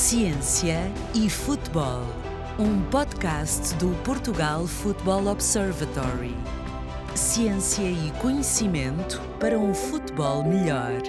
Ciência e Futebol, um podcast do Portugal Football Observatory. Ciência e conhecimento para um futebol melhor.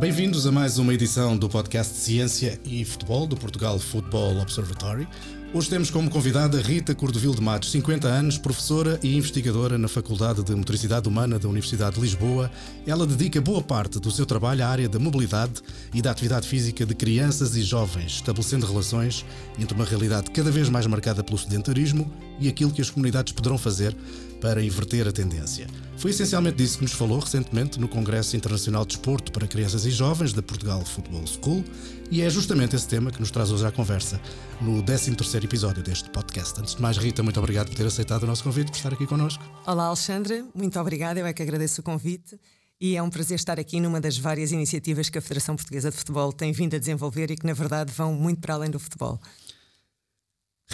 Bem-vindos a mais uma edição do podcast Ciência e Futebol do Portugal Football Observatory. Hoje temos como convidada Rita Cordovil de Matos, 50 anos, professora e investigadora na Faculdade de Motoricidade Humana da Universidade de Lisboa. Ela dedica boa parte do seu trabalho à área da mobilidade e da atividade física de crianças e jovens, estabelecendo relações entre uma realidade cada vez mais marcada pelo sedentarismo e aquilo que as comunidades poderão fazer para inverter a tendência. Foi essencialmente disso que nos falou recentemente no Congresso Internacional de Desporto para Crianças e Jovens da Portugal Football School e é justamente esse tema que nos traz hoje à conversa no 13º episódio deste podcast. Antes de mais, Rita, muito obrigado por ter aceitado o nosso convite, por estar aqui connosco. Olá, Alexandre, muito obrigada, eu é que agradeço o convite e é um prazer estar aqui numa das várias iniciativas que a Federação Portuguesa de Futebol tem vindo a desenvolver e que, na verdade, vão muito para além do futebol.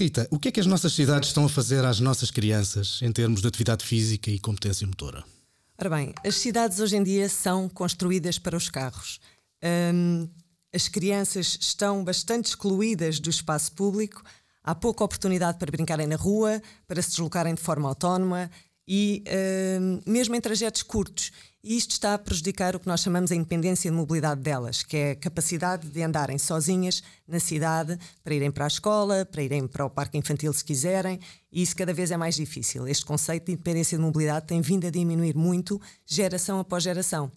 Rita, o que é que as nossas cidades estão a fazer às nossas crianças em termos de atividade física e competência motora? Ora bem, as cidades hoje em dia são construídas para os carros. Hum, as crianças estão bastante excluídas do espaço público, há pouca oportunidade para brincarem na rua, para se deslocarem de forma autónoma e hum, mesmo em trajetos curtos. E isto está a prejudicar o que nós chamamos a independência de mobilidade delas, que é a capacidade de andarem sozinhas na cidade para irem para a escola, para irem para o parque infantil se quiserem, e isso cada vez é mais difícil. Este conceito de independência de mobilidade tem vindo a diminuir muito, geração após geração.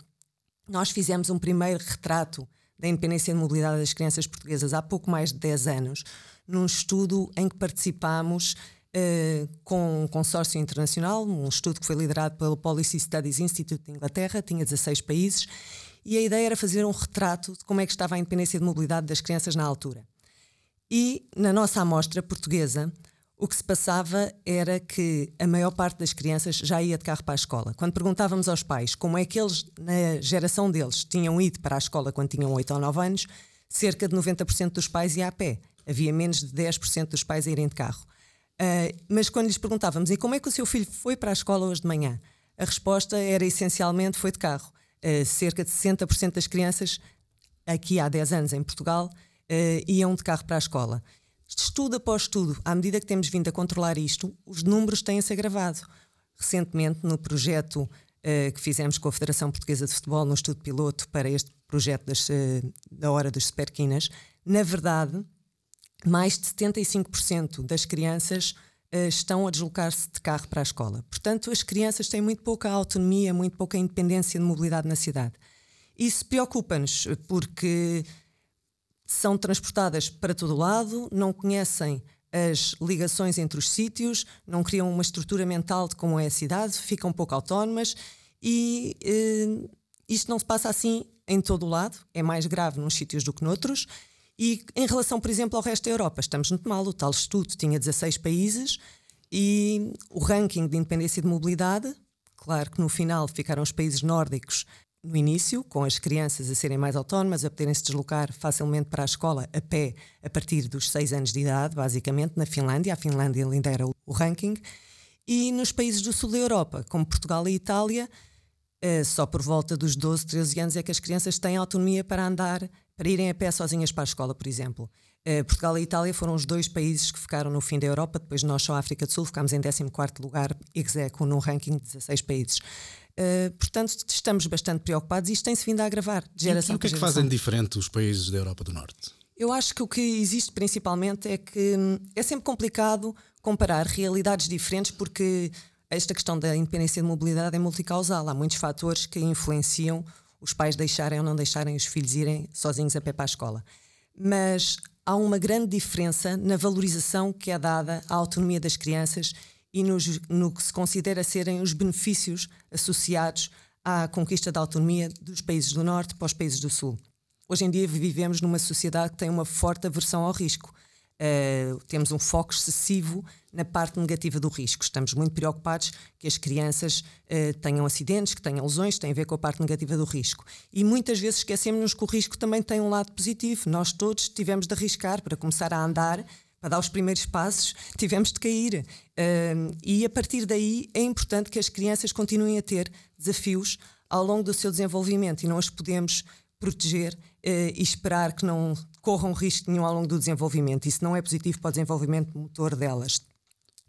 Nós fizemos um primeiro retrato da independência de mobilidade das crianças portuguesas há pouco mais de 10 anos, num estudo em que participámos uh, com um consórcio internacional, um estudo que foi liderado pelo Policy Studies Institute de Inglaterra, tinha 16 países, e a ideia era fazer um retrato de como é que estava a independência de mobilidade das crianças na altura. E na nossa amostra portuguesa, o que se passava era que a maior parte das crianças já ia de carro para a escola. Quando perguntávamos aos pais como é que eles, na geração deles, tinham ido para a escola quando tinham 8 ou 9 anos, cerca de 90% dos pais ia a pé. Havia menos de 10% dos pais a irem de carro. Uh, mas quando lhes perguntávamos e como é que o seu filho foi para a escola hoje de manhã, a resposta era essencialmente foi de carro. Uh, cerca de 60% das crianças, aqui há 10 anos em Portugal, uh, iam de carro para a escola. Estudo após estudo, à medida que temos vindo a controlar isto, os números têm-se agravado. Recentemente, no projeto que fizemos com a Federação Portuguesa de Futebol, no estudo piloto para este projeto das, da Hora dos Superquinas, na verdade, mais de 75% das crianças uh, estão a deslocar-se de carro para a escola. Portanto, as crianças têm muito pouca autonomia, muito pouca independência de mobilidade na cidade. Isso preocupa-nos porque são transportadas para todo lado, não conhecem as ligações entre os sítios, não criam uma estrutura mental de como é a cidade, ficam pouco autónomas e eh, isto não se passa assim em todo o lado, é mais grave nos sítios do que noutros e em relação, por exemplo, ao resto da Europa, estamos muito mal. O tal estudo tinha 16 países e o ranking de independência de mobilidade, claro que no final ficaram os países nórdicos no início, com as crianças a serem mais autónomas, a poderem se deslocar facilmente para a escola a pé a partir dos 6 anos de idade, basicamente, na Finlândia. A Finlândia lidera o ranking. E nos países do sul da Europa, como Portugal e Itália, eh, só por volta dos 12, 13 anos é que as crianças têm autonomia para andar para irem a pé sozinhas para a escola, por exemplo. Uh, Portugal e Itália foram os dois países que ficaram no fim da Europa, depois nós só a África do Sul ficámos em 14 lugar, execo, num ranking de 16 países. Uh, portanto, estamos bastante preocupados e isto tem-se vindo a agravar de geração e, e o que é que fazem diferente os países da Europa do Norte? Eu acho que o que existe principalmente é que hum, é sempre complicado comparar realidades diferentes porque esta questão da independência de mobilidade é multicausal. Há muitos fatores que influenciam os pais deixarem ou não deixarem os filhos irem sozinhos a pé para a escola. Mas há uma grande diferença na valorização que é dada à autonomia das crianças e nos, no que se considera serem os benefícios associados à conquista da autonomia dos países do Norte para os países do Sul. Hoje em dia vivemos numa sociedade que tem uma forte aversão ao risco. Uh, temos um foco excessivo na parte negativa do risco. Estamos muito preocupados que as crianças uh, tenham acidentes, que tenham lesões, tem a ver com a parte negativa do risco. E muitas vezes esquecemos-nos que o risco também tem um lado positivo. Nós todos tivemos de arriscar para começar a andar, para dar os primeiros passos, tivemos de cair. Uh, e a partir daí é importante que as crianças continuem a ter desafios ao longo do seu desenvolvimento e não as podemos proteger eh, e esperar que não corram risco nenhum ao longo do desenvolvimento. Isso não é positivo para o desenvolvimento motor delas.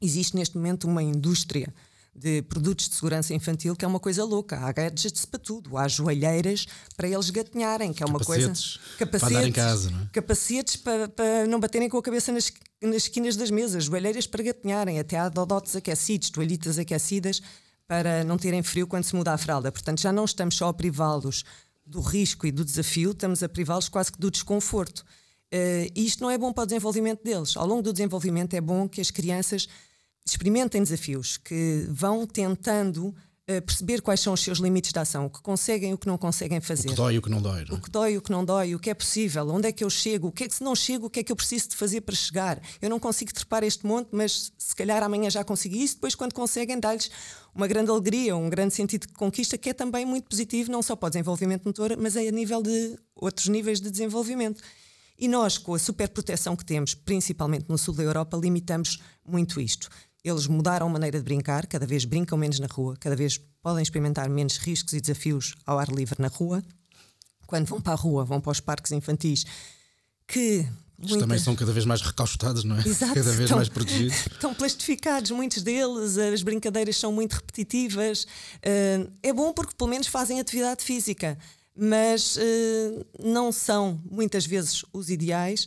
Existe neste momento uma indústria de produtos de segurança infantil, que é uma coisa louca. Há gadgets para tudo. Há joalheiras para eles gatinharem, que é uma capacetes, coisa. Capacetes. Para em casa, não é? Capacetes para, para não baterem com a cabeça nas, nas esquinas das mesas. Joalheiras para gatinharem. Até há dodotes aquecidos, toalhitas aquecidas para não terem frio quando se muda a fralda. Portanto, já não estamos só a privá-los do risco e do desafio, estamos a privá-los quase que do desconforto. Uh, isto não é bom para o desenvolvimento deles. Ao longo do desenvolvimento é bom que as crianças experimentem desafios, que vão tentando uh, perceber quais são os seus limites de ação, o que conseguem e o que não conseguem fazer. O que dói e o que não dói. Não é? O que dói e o que não dói, o que é possível, onde é que eu chego, o que é que se não chego, o que é que eu preciso de fazer para chegar. Eu não consigo trepar este monte, mas se calhar amanhã já consegui isso, depois quando conseguem dar-lhes uma grande alegria, um grande sentido de conquista, que é também muito positivo, não só para o desenvolvimento motor, mas é a nível de outros níveis de desenvolvimento. E nós, com a superproteção que temos, principalmente no sul da Europa, limitamos muito isto. Eles mudaram a maneira de brincar, cada vez brincam menos na rua, cada vez podem experimentar menos riscos e desafios ao ar livre na rua. Quando vão para a rua, vão para os parques infantis, que Muita... também são cada vez mais recaustados, não é? Exato, cada vez estão, mais protegidos. Estão plastificados, muitos deles, as brincadeiras são muito repetitivas. Uh, é bom porque pelo menos fazem atividade física, mas uh, não são muitas vezes os ideais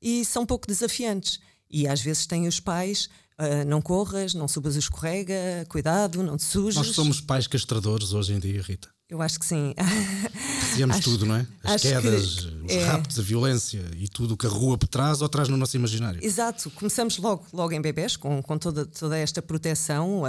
e são pouco desafiantes. E às vezes têm os pais Uh, não corras, não subas o escorrega, cuidado, não te sujes. Nós somos pais castradores hoje em dia, Rita. Eu acho que sim. Fazíamos tudo, não é? As quedas, os é... raptos, a violência e tudo o que a rua traz ou traz no nosso imaginário. Exato, começamos logo, logo em bebés, com, com toda, toda esta proteção.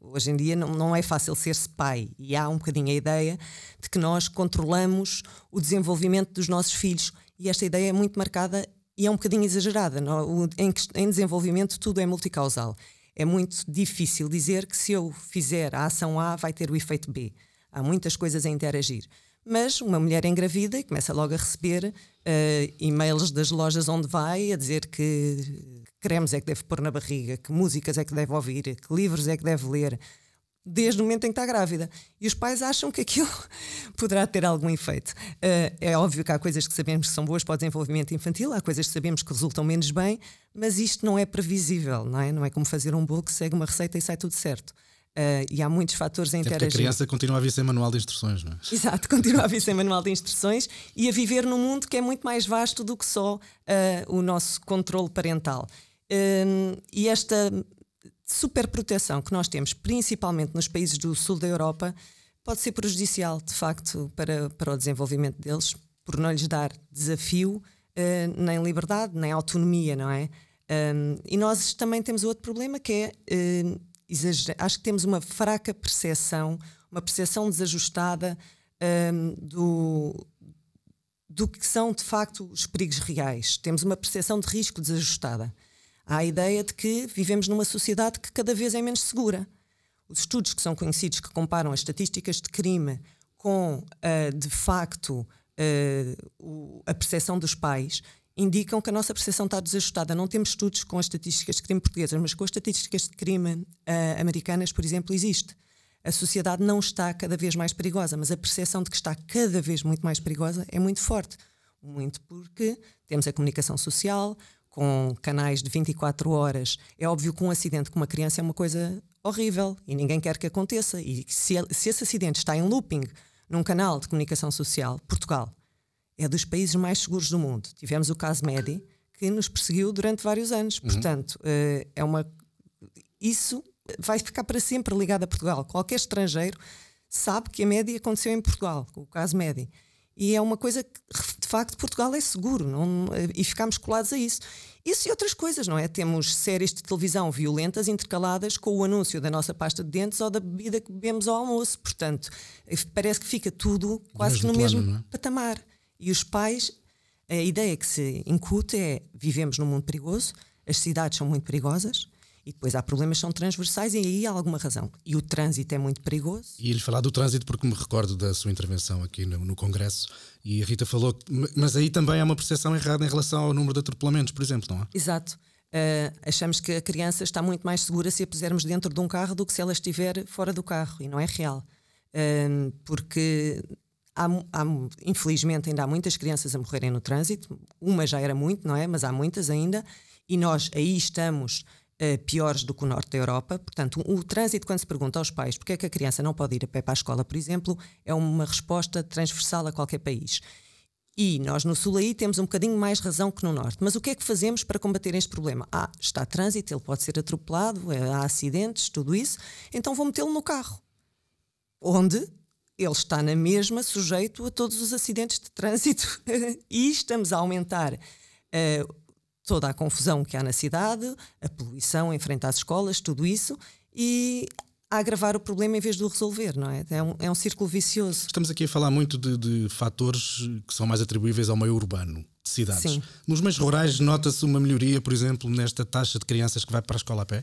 Hoje em dia não, não é fácil ser-se pai e há um bocadinho a ideia de que nós controlamos o desenvolvimento dos nossos filhos. E esta ideia é muito marcada e é um bocadinho exagerada. Não? Em, em desenvolvimento, tudo é multicausal. É muito difícil dizer que se eu fizer a ação A, vai ter o efeito B. Há muitas coisas a interagir. Mas uma mulher engravida e começa logo a receber uh, e-mails das lojas onde vai a dizer que cremes é que deve pôr na barriga, que músicas é que deve ouvir, que livros é que deve ler desde o momento em que está grávida. E os pais acham que aquilo poderá ter algum efeito. Uh, é óbvio que há coisas que sabemos que são boas para o desenvolvimento infantil, há coisas que sabemos que resultam menos bem, mas isto não é previsível, não é? Não é como fazer um bolo que segue uma receita e sai tudo certo. Uh, e há muitos fatores a interagir. a criança continua a vir sem manual de instruções, não é? Exato, continua a vir sem manual de instruções e a viver num mundo que é muito mais vasto do que só uh, o nosso controle parental. Uh, e esta superproteção que nós temos, principalmente nos países do sul da Europa, pode ser prejudicial, de facto, para, para o desenvolvimento deles, por não lhes dar desafio, uh, nem liberdade, nem autonomia, não é? Um, e nós também temos outro problema que é, uh, acho que temos uma fraca percepção, uma percepção desajustada um, do, do que são de facto os perigos reais. Temos uma percepção de risco desajustada. Há a ideia de que vivemos numa sociedade que cada vez é menos segura. Os estudos que são conhecidos que comparam as estatísticas de crime com, uh, de facto, uh, a percepção dos pais indicam que a nossa percepção está desajustada. Não temos estudos com as estatísticas de crime portuguesas, mas com as estatísticas de crime uh, americanas, por exemplo, existe. A sociedade não está cada vez mais perigosa, mas a percepção de que está cada vez muito mais perigosa é muito forte. Muito porque temos a comunicação social, com canais de 24 horas, é óbvio que um acidente com uma criança é uma coisa horrível e ninguém quer que aconteça. E se, se esse acidente está em looping num canal de comunicação social, Portugal é dos países mais seguros do mundo. Tivemos o caso Medi, que nos perseguiu durante vários anos. Uhum. Portanto, eh, é uma. Isso vai ficar para sempre ligado a Portugal. Qualquer estrangeiro sabe que a Medi aconteceu em Portugal, o caso Medi. E é uma coisa que, de facto, Portugal é seguro não, e ficamos colados a isso. Isso e outras coisas, não é? Temos séries de televisão violentas intercaladas com o anúncio da nossa pasta de dentes ou da bebida que bebemos ao almoço. Portanto, parece que fica tudo quase que no plano, mesmo é? patamar. E os pais, a ideia que se incute é: vivemos num mundo perigoso, as cidades são muito perigosas, e depois há problemas que são transversais e aí há alguma razão. E o trânsito é muito perigoso. E ele falar do trânsito porque me recordo da sua intervenção aqui no, no Congresso e a Rita falou, mas aí também há uma percepção errada em relação ao número de atropelamentos, por exemplo, não é? Exato. Uh, achamos que a criança está muito mais segura se a pusermos dentro de um carro do que se ela estiver fora do carro e não é real. um, porque há, há, infelizmente ainda há muitas crianças a morrerem no trânsito. Uma já era muito, não é? Mas há muitas ainda. E nós aí estamos uh, piores do que o norte da Europa. Portanto, o, o, trânsito, quando se pergunta aos pais porque é que a criança não pode ir a pé para a escola, por exemplo, é uma resposta transversal a qualquer país. E nós no sul aí temos um bocadinho mais razão que no norte. Mas o que é que fazemos para combater este problema? Ah, está trânsito, ele pode ser atropelado, é, há acidentes, tudo isso, então vou metê-lo no carro. Onde ele está na mesma sujeito a todos os acidentes de trânsito. e estamos a aumentar uh, toda a confusão que há na cidade, a poluição em frente às escolas, tudo isso, e a agravar o problema em vez de o resolver, não é? É um, é um círculo vicioso. Estamos aqui a falar muito de, de fatores que são mais atribuíveis ao meio urbano de cidades. Sim. Nos meios rurais nota-se uma melhoria, por exemplo, nesta taxa de crianças que vai para a escola a pé,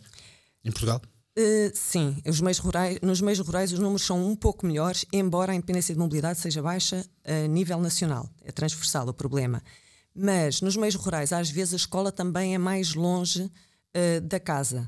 em Portugal? Uh, sim, os meios rurais, nos meios rurais os números são um pouco melhores, embora a independência de mobilidade seja baixa a nível nacional. É transversal o problema. Mas nos meios rurais, às vezes, a escola também é mais longe uh, da casa.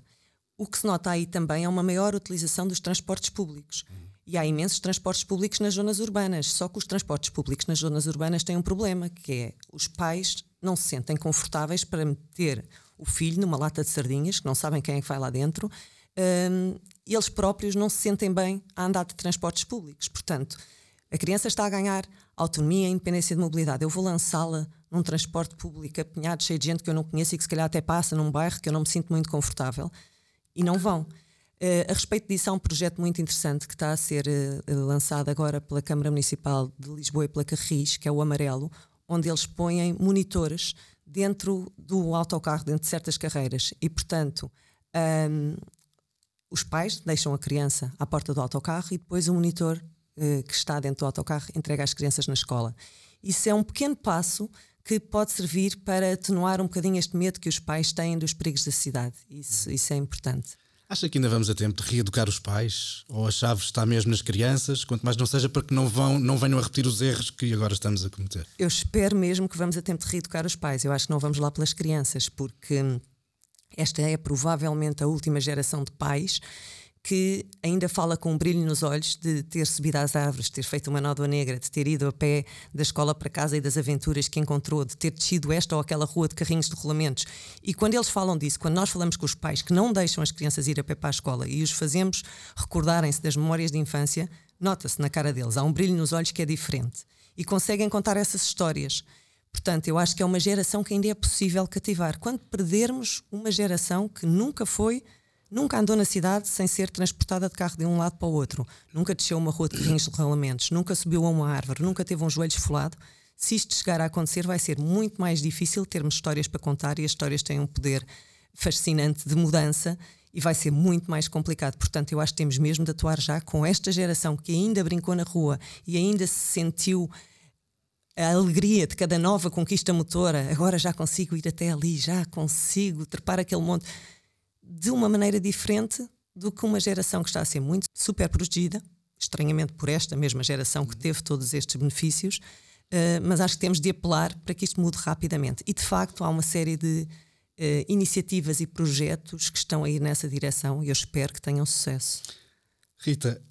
O que se nota aí também é uma maior utilização dos transportes públicos. E há imensos transportes públicos nas zonas urbanas. Só que os transportes públicos nas zonas urbanas têm um problema, que é os pais não se sentem confortáveis para meter o filho numa lata de sardinhas, que não sabem quem é que vai lá dentro, um, eles próprios não se sentem bem a andar de transportes públicos. Portanto, a criança está a ganhar autonomia e independência de mobilidade. Eu vou lançá-la num transporte público apinhado, cheio de gente que eu não conheço e que se calhar até passa num bairro que eu não me sinto muito confortável e não vão. Uh, a respeito disso, há um projeto muito interessante que está a ser uh, lançado agora pela Câmara Municipal de Lisboa e pela Carris, que é o Amarelo, onde eles põem monitores dentro do autocarro, dentro de certas carreiras. E, portanto, um, os pais deixam a criança à porta do autocarro e depois o monitor uh, que está dentro do autocarro entrega as crianças na escola. Isso é um pequeno passo que pode servir para atenuar um bocadinho este medo que os pais têm dos perigos da cidade. Isso, isso é importante. Acha que ainda vamos a tempo de reeducar os pais? Ou a chave está mesmo nas crianças? Quanto mais não seja para que não, vão, não venham a repetir os erros que agora estamos a cometer. Eu espero mesmo que vamos a tempo de reeducar os pais. Eu acho que não vamos lá pelas crianças, porque esta é provavelmente a última geração de pais que ainda fala com um brilho nos olhos de ter subido às árvores, de ter feito uma nódoa negra, de ter ido a pé da escola para casa e das aventuras que encontrou, de ter descido esta ou aquela rua de carrinhos de rolamentos. E quando eles falam disso, quando nós falamos com os pais que não deixam as crianças ir a pé para a escola e os fazemos recordarem-se das memórias de infância, nota-se na cara deles, há um brilho nos olhos que é diferente. E conseguem contar essas histórias. Portanto, eu acho que é uma geração que ainda é possível cativar. Quando perdermos uma geração que nunca foi Nunca andou na cidade sem ser transportada de carro de um lado para o outro. Nunca desceu uma rua de carrinhos de rolamentos. Nunca subiu a uma árvore. Nunca teve um joelho esfolado. Se isto chegar a acontecer, vai ser muito mais difícil termos histórias para contar e as histórias têm um poder fascinante de mudança e vai ser muito mais complicado. Portanto, eu acho que temos mesmo de atuar já com esta geração que ainda brincou na rua e ainda se sentiu a alegria de cada nova conquista motora. Agora já consigo ir até ali, já consigo trepar aquele monte de uma maneira diferente do que uma geração que está a ser muito super protegida, estranhamente por esta mesma geração que teve todos estes benefícios, uh, mas acho que temos de apelar para que isto mude rapidamente. E de facto há uma série de uh, iniciativas e projetos que estão a ir nessa direção e eu espero que tenham sucesso. Rita,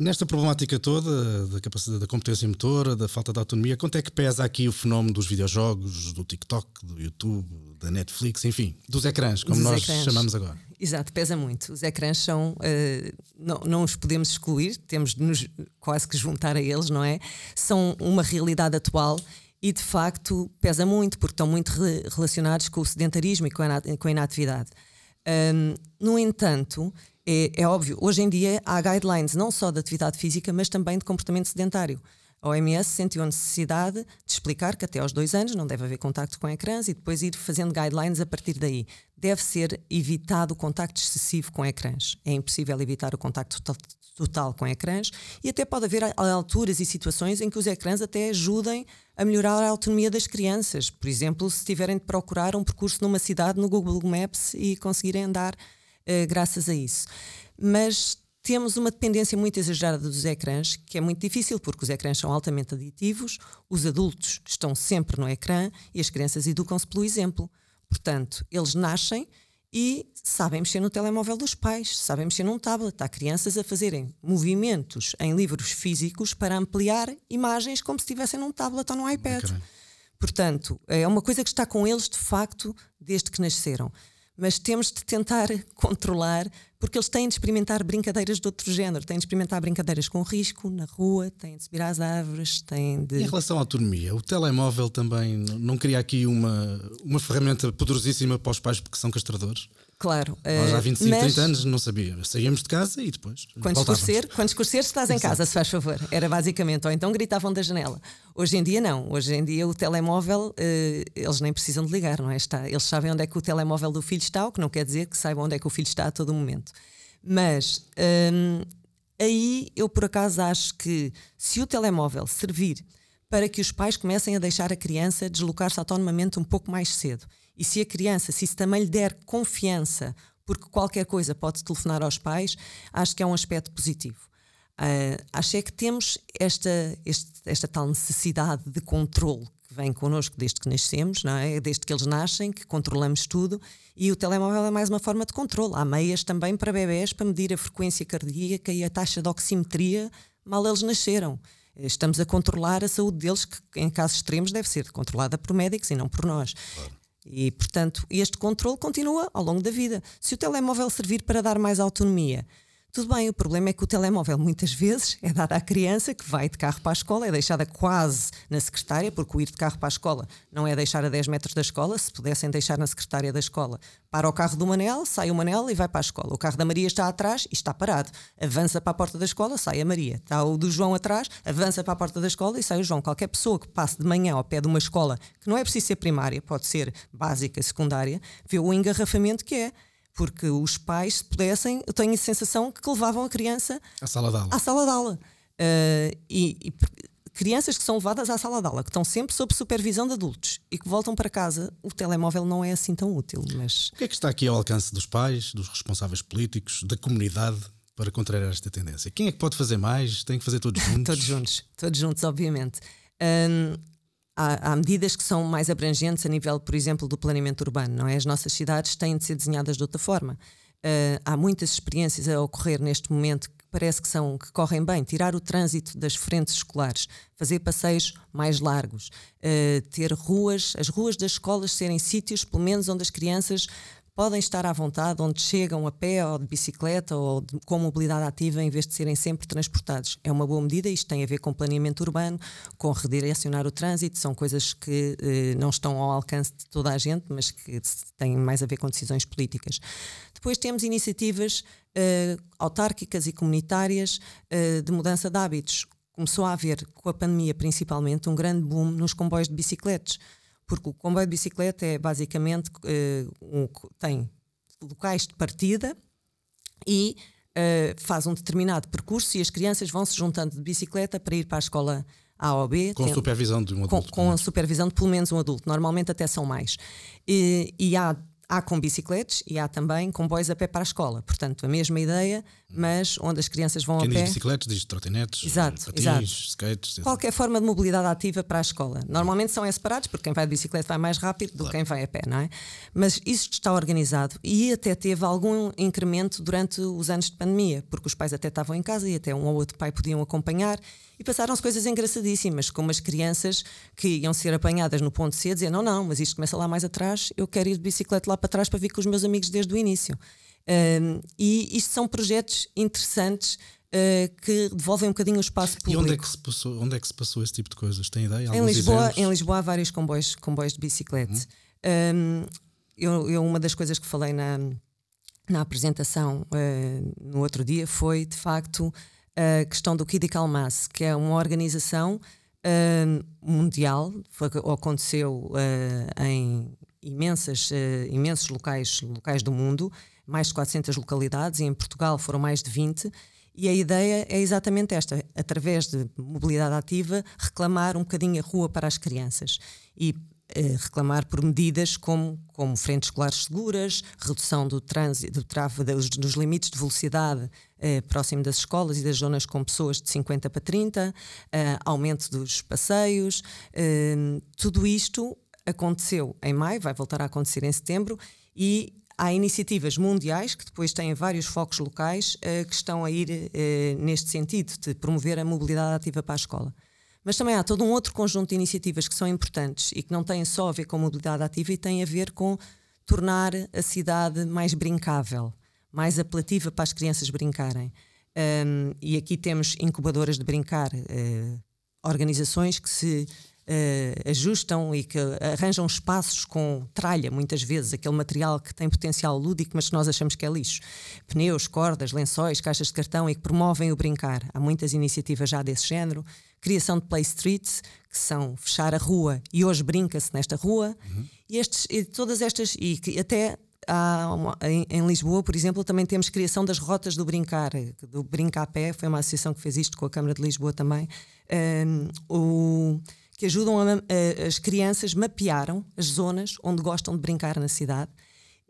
nesta problemática toda da capacidade da competência motora, da falta de autonomia, quanto é que pesa aqui o fenómeno dos videojogos, do TikTok, do YouTube, da Netflix, enfim, dos ecrãs, como dos nós ecrãs. chamamos agora? Exato, pesa muito. Os ecrãs são. Uh, não, não os podemos excluir, temos de nos quase que juntar a eles, não é? São uma realidade atual e de facto pesa muito, porque estão muito re relacionados com o sedentarismo e com a, com a inatividade. Um, no entanto, é, é, óbvio, hoje em dia há guidelines não só de atividade física, mas também de comportamento sedentário. A OMS sentiu a necessidade de explicar que até aos dois anos não deve haver contacto com ecrãs e depois ir fazendo guidelines a partir daí. Deve ser evitado o contacto excessivo com ecrãs. É impossível evitar o contacto total com ecrãs e até pode haver alturas e situações em que os ecrãs até ajudem a melhorar a autonomia das crianças. Por exemplo, se tiverem de procurar um percurso numa cidade no Google Maps e conseguirem andar uh, graças a isso. Mas temos uma dependência muito exagerada dos ecrãs, que é muito difícil porque os ecrãs são altamente aditivos, os adultos estão sempre no ecrã e as crianças educam-se pelo exemplo. Portanto, eles nascem e sabem mexer no telemóvel dos pais, sabem mexer num tablet. Há crianças a fazerem movimentos em livros físicos para ampliar imagens como se estivessem num tablet ou num iPad. Portanto, é uma coisa que está com eles de facto desde que nasceram mas temos de tentar controlar, porque eles têm de experimentar brincadeiras de outro género, têm de experimentar brincadeiras com risco na rua, têm de subir às árvores, têm de. Em relação à autonomia, o telemóvel também não cria aqui uma, uma ferramenta poderosíssima para os pais porque são castradores? Claro. Nós há 25, mas, 30 anos não sabia. Saíamos de casa e depois. Quando escurecer, quando escurecer, estás em casa, se faz favor. Era basicamente. Ou então gritavam da janela. Hoje em dia, não. Hoje em dia, o telemóvel, eh, eles nem precisam de ligar, não é? Está, eles sabem onde é que o telemóvel do filho está, o que não quer dizer que saibam onde é que o filho está a todo momento. Mas hum, aí eu, por acaso, acho que se o telemóvel servir para que os pais comecem a deixar a criança deslocar-se autonomamente um pouco mais cedo e se a criança, se isso também lhe der confiança, porque qualquer coisa pode telefonar aos pais, acho que é um aspecto positivo. Uh, acho é que temos esta, este, esta tal necessidade de controle que vem connosco desde que nascemos, não é? desde que eles nascem, que controlamos tudo, e o telemóvel é mais uma forma de controle. Há meias também para bebés para medir a frequência cardíaca e a taxa de oximetria mal eles nasceram. Estamos a controlar a saúde deles, que em casos extremos deve ser controlada por médicos e não por nós. Claro. E, portanto, este controle continua ao longo da vida. Se o telemóvel servir para dar mais autonomia, tudo bem, o problema é que o telemóvel muitas vezes é dado à criança que vai de carro para a escola, é deixada quase na secretária, porque o ir de carro para a escola não é deixar a 10 metros da escola, se pudessem deixar na secretária da escola. Para o carro do Manel, sai o Manel e vai para a escola. O carro da Maria está atrás e está parado. Avança para a porta da escola, sai a Maria. Está o do João atrás, avança para a porta da escola e sai o João. Qualquer pessoa que passe de manhã ao pé de uma escola, que não é preciso ser primária, pode ser básica, secundária, vê o engarrafamento que é porque os pais, se pudessem, eu tenho a sensação que levavam a criança à sala de aula. À sala de aula. Uh, e, e, crianças que são levadas à sala de aula, que estão sempre sob supervisão de adultos e que voltam para casa, o telemóvel não é assim tão útil. Mas... O que é que está aqui ao alcance dos pais, dos responsáveis políticos, da comunidade para contrariar esta tendência? Quem é que pode fazer mais? Tem que fazer todos juntos? todos juntos, todos juntos, obviamente. Um, há, há, medidas que são mais abrangentes a nível, por exemplo, do planeamento urbano. Não é? As nossas cidades têm de ser desenhadas de outra forma. Uh, há muitas experiências a ocorrer neste momento que parece que são que correm bem. Tirar o trânsito das frentes escolares, fazer passeios mais largos, uh, ter ruas, as ruas das escolas serem sítios, pelo menos onde as crianças podem estar à vontade, onde chegam a pé ou de bicicleta ou de, com mobilidade ativa, em vez de serem sempre transportados. É uma boa medida, isto tem a ver com planeamento urbano, com redirecionar o trânsito, são coisas que eh, não estão ao alcance de toda a gente, mas que têm mais a ver com decisões políticas. Depois temos iniciativas eh, autárquicas e comunitárias eh, de mudança de hábitos. Começou a haver, com a pandemia principalmente, um grande boom nos comboios de bicicletas porque o comboio de bicicleta é basicamente uh, um, tem locais de partida e uh, faz um determinado percurso e as crianças vão se juntando de bicicleta para ir para a escola A ou B. Com tem, supervisão de um adulto. Com, com a supervisão de pelo menos um adulto, normalmente até são mais. E, e há Há com bicicletas e há também comboios a pé para a escola. Portanto, a mesma ideia, mas onde as crianças vão Quem a pé. diz bicicletas, diz trotinetes, exato, patins, exato. skates. Qualquer forma de mobilidade ativa para a escola. Normalmente são separados, porque quem vai de bicicleta vai mais rápido do que quem vai a pé, não é? Mas isso está organizado e até teve algum incremento durante os anos de pandemia, porque os pais até estavam em casa e até um ou outro pai podiam acompanhar e passaram-se coisas engraçadíssimas, como as crianças que iam ser apanhadas no ponto C, dizer: não, não, mas isto começa lá mais atrás, eu quero ir de bicicleta lá para trás para vir com os meus amigos desde o início. Um, e isto são projetos interessantes uh, que devolvem um bocadinho o espaço público. E onde é, que se passou, onde é que se passou esse tipo de coisas? Tem ideia? Em Lisboa, em Lisboa há vários comboios, comboios de bicicleta. Uhum. Um, eu, eu, uma das coisas que falei na, na apresentação uh, no outro dia foi, de facto, a questão do Kid Mass, que é uma organização uh, mundial, foi, aconteceu em imensas, uh, imensos locais, locais do mundo, mais de 400 localidades, e em Portugal foram mais de 20. E a ideia é exatamente esta: através de mobilidade ativa, reclamar um bocadinho a rua para as crianças. E eh, reclamar por medidas como, como frentes escolares seguras, redução do trânsito, do dos, dos limites de velocidade eh, próximo das escolas e das zonas com pessoas de 50 para 30, eh, aumento dos passeios. Eh, tudo isto aconteceu em maio, vai voltar a acontecer em setembro e há iniciativas mundiais que depois têm vários focos locais uh, que estão a ir uh, neste sentido, de promover a mobilidade ativa para a escola. Mas também há todo um outro conjunto de iniciativas que são importantes e que não têm só a ver com mobilidade ativa e têm a ver com tornar a cidade mais brincável, mais apelativa para as crianças brincarem. Um, e aqui temos incubadoras de brincar, uh, organizações que se uh, ajustam e que arranjam espaços com tralha, muitas vezes, aquele material que tem potencial lúdico, mas que nós achamos que é lixo. Pneus, cordas, lençóis, caixas de cartão e que promovem o brincar. Há muitas iniciativas já desse género. Criação de play streets, que são fechar a rua e hoje brinca-se nesta rua. Uhum. E, estes, e todas estas, e que até Há, em, em, Lisboa, por exemplo, também temos criação das rotas do brincar, do brincar a pé, foi uma associação que fez isto com a Câmara de Lisboa também. Um, o, que ajudam a, a, as crianças mapearam as zonas onde gostam de brincar na cidade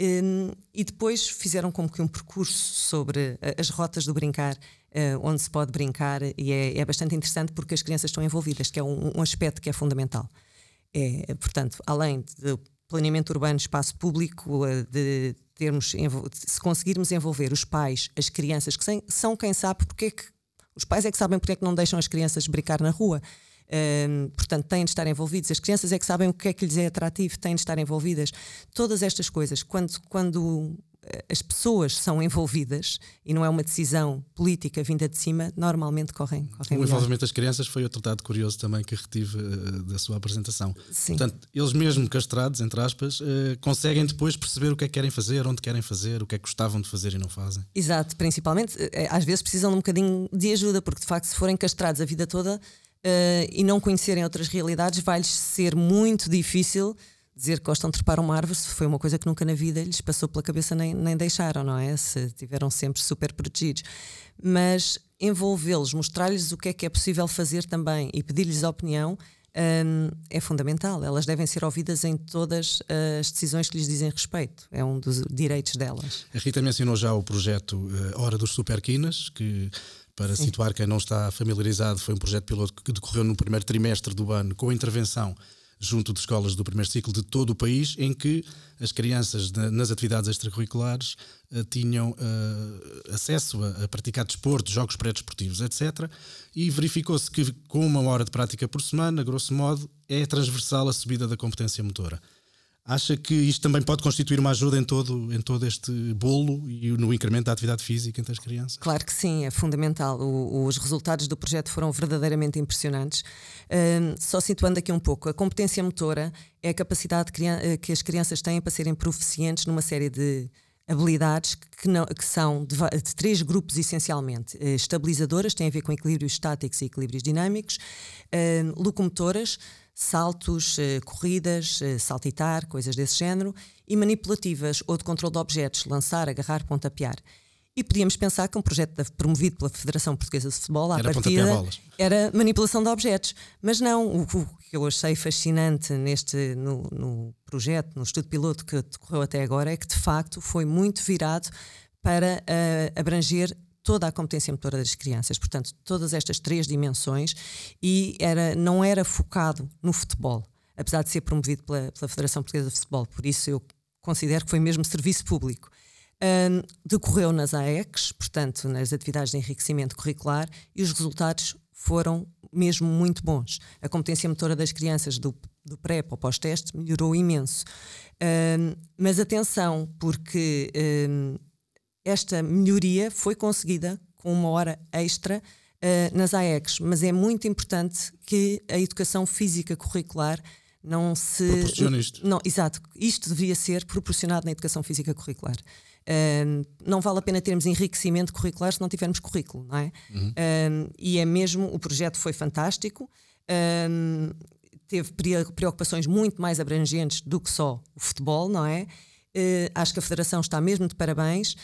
um, e depois fizeram como que um percurso sobre as rotas do brincar, uh, onde se pode brincar, e é, é, bastante interessante porque as crianças estão envolvidas, que é um, um aspecto que é fundamental. É, portanto, além do planeamento urbano, espaço público, de termos, se conseguirmos envolver os pais, as crianças, que são quem sabe porque é que os pais é que sabem porque é que não deixam as crianças brincar na rua. Um, portanto, têm de estar envolvidos. As crianças é que sabem o que é que lhes é atrativo, têm de estar envolvidas. Todas estas coisas, quando, quando eh, as pessoas são envolvidas e não é uma decisão política vinda de cima, normalmente correm, correm O envolvimento das crianças foi outro dado curioso também que retive uh, da sua apresentação. Sim. Portanto, eles mesmo castrados, entre aspas, uh, conseguem depois perceber o que é que querem fazer, onde querem fazer, o que é que gostavam de fazer e não fazem. Exato, principalmente, às vezes precisam de um bocadinho de ajuda, porque de facto, se forem castrados a vida toda, uh, e não conhecerem outras realidades, vai-lhes ser muito difícil dizer que gostam de trepar uma árvore se foi uma coisa que nunca na vida lhes passou pela cabeça nem, nem deixaram, não é? Se tiveram sempre super protegidos. Mas envolvê-los, mostrar-lhes o que é que é possível fazer também e pedir-lhes a opinião um, é fundamental. Elas devem ser ouvidas em todas as decisões que lhes dizem respeito. É um dos direitos delas. A Rita mencionou já o projeto Hora dos Superquinas, que para Sim. situar quem não está familiarizado, foi um projeto piloto que decorreu no primeiro trimestre do ano, com a intervenção junto de escolas do primeiro ciclo de todo o país, em que as crianças nas atividades extracurriculares uh, tinham uh, acesso a, a, praticar desporto, jogos pré-desportivos, etc. E verificou-se que, com uma hora de prática por semana, grosso modo, é transversal a subida da competência motora. Acha que isto também pode constituir uma ajuda em todo, em todo este bolo e no incremento da atividade física entre as crianças? Claro que sim, é fundamental. O, os resultados do projeto foram verdadeiramente impressionantes. só situando aqui um pouco, a competência motora é a capacidade que, eh, as crianças têm para serem proficientes numa série de habilidades que, não, que são de, de, três grupos essencialmente. Uh, estabilizadoras, têm a ver com equilíbrios estáticos e equilíbrios dinâmicos, uh, locomotoras, saltos, uh, corridas, saltitar, coisas desse género, e manipulativas ou de controle de objetos, lançar, agarrar, pontapear. E podíamos pensar que um projeto promovido pela Federação Portuguesa de Futebol, à era partida, era manipulação de objetos. Mas não, o, o, que eu achei fascinante neste, no, no, projeto, no estudo piloto que decorreu até agora, é que de facto foi muito virado para uh, abranger toda a competência motora das crianças, portanto, todas estas três dimensões, e era, não era focado no futebol, apesar de ser promovido pela, pela Federação Portuguesa de Futebol, por isso eu considero que foi mesmo serviço público um, decorreu nas AECs, portanto, nas atividades de enriquecimento curricular, e os resultados foram mesmo muito bons. A competência motora das crianças do, do pré para o pós-teste melhorou imenso. Um, mas atenção, porque um, esta melhoria foi conseguida com uma hora extra uh, nas AECs, mas é muito importante que a educação física curricular não se. Proporcione isto. Não, exato. Isto deveria ser proporcionado na educação física curricular não vale a pena termos enriquecimento curricular se não tivermos currículo, não é? Uhum. e é mesmo, o projeto foi fantástico, teve preocupações muito mais abrangentes do que só o futebol, não é? Uh, acho que a Federação está mesmo de parabéns.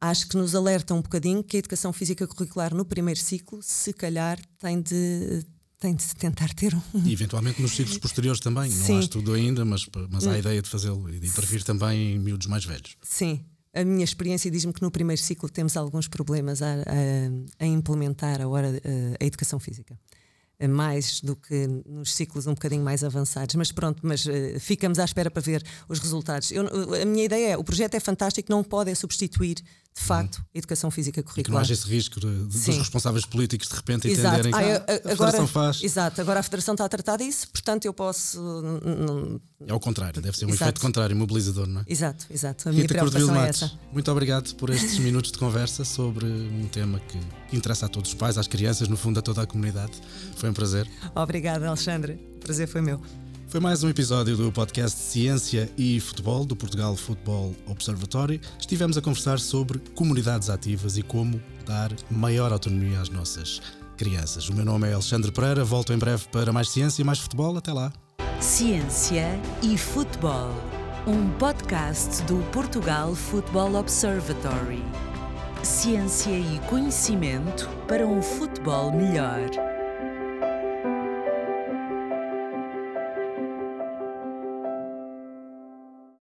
Acho que nos alerta um bocadinho que a educação física curricular no primeiro ciclo, se calhar, tem de tem de tentar ter um. E eventualmente nos ciclos posteriores também. Sim. Não há estudo ainda, mas, mas há a hum. ideia de fazê-lo e de intervir também em miúdos mais velhos. Sim, a minha experiência diz-me que no primeiro ciclo temos alguns problemas a, a, a implementar a, hora, a, a educação física. mais do que nos ciclos um bocadinho mais avançados. Mas pronto, mas uh, ficamos à espera para ver os resultados. Eu, a minha ideia é: o projeto é fantástico, não pode substituir de facto, educação física curricular. E que não haja esse risco de, de, dos responsáveis políticos de repente exato. entenderem ah, que a, agora, Federação faz. Exato, agora a Federação está a tratar disso, portanto eu posso. É o contrário, deve ser um exato. efeito contrário, mobilizador, não é? Exato, exato. A minha Rita preocupação é essa. Muito obrigado por estes minutos de conversa sobre um tema que interessa a todos os pais, às crianças, no fundo a toda a comunidade. Foi um prazer. Obrigada, Alexandre. O prazer foi meu. Foi mais um episódio do podcast Ciência e Futebol do Portugal Football Observatory. Estivemos a conversar sobre comunidades ativas e como dar maior autonomia às nossas crianças. O meu nome é Alexandre Pereira, volto em breve para mais ciência e mais futebol. Até lá. Ciência e Futebol, um podcast do Portugal Football Observatory. Ciência e conhecimento para um futebol melhor.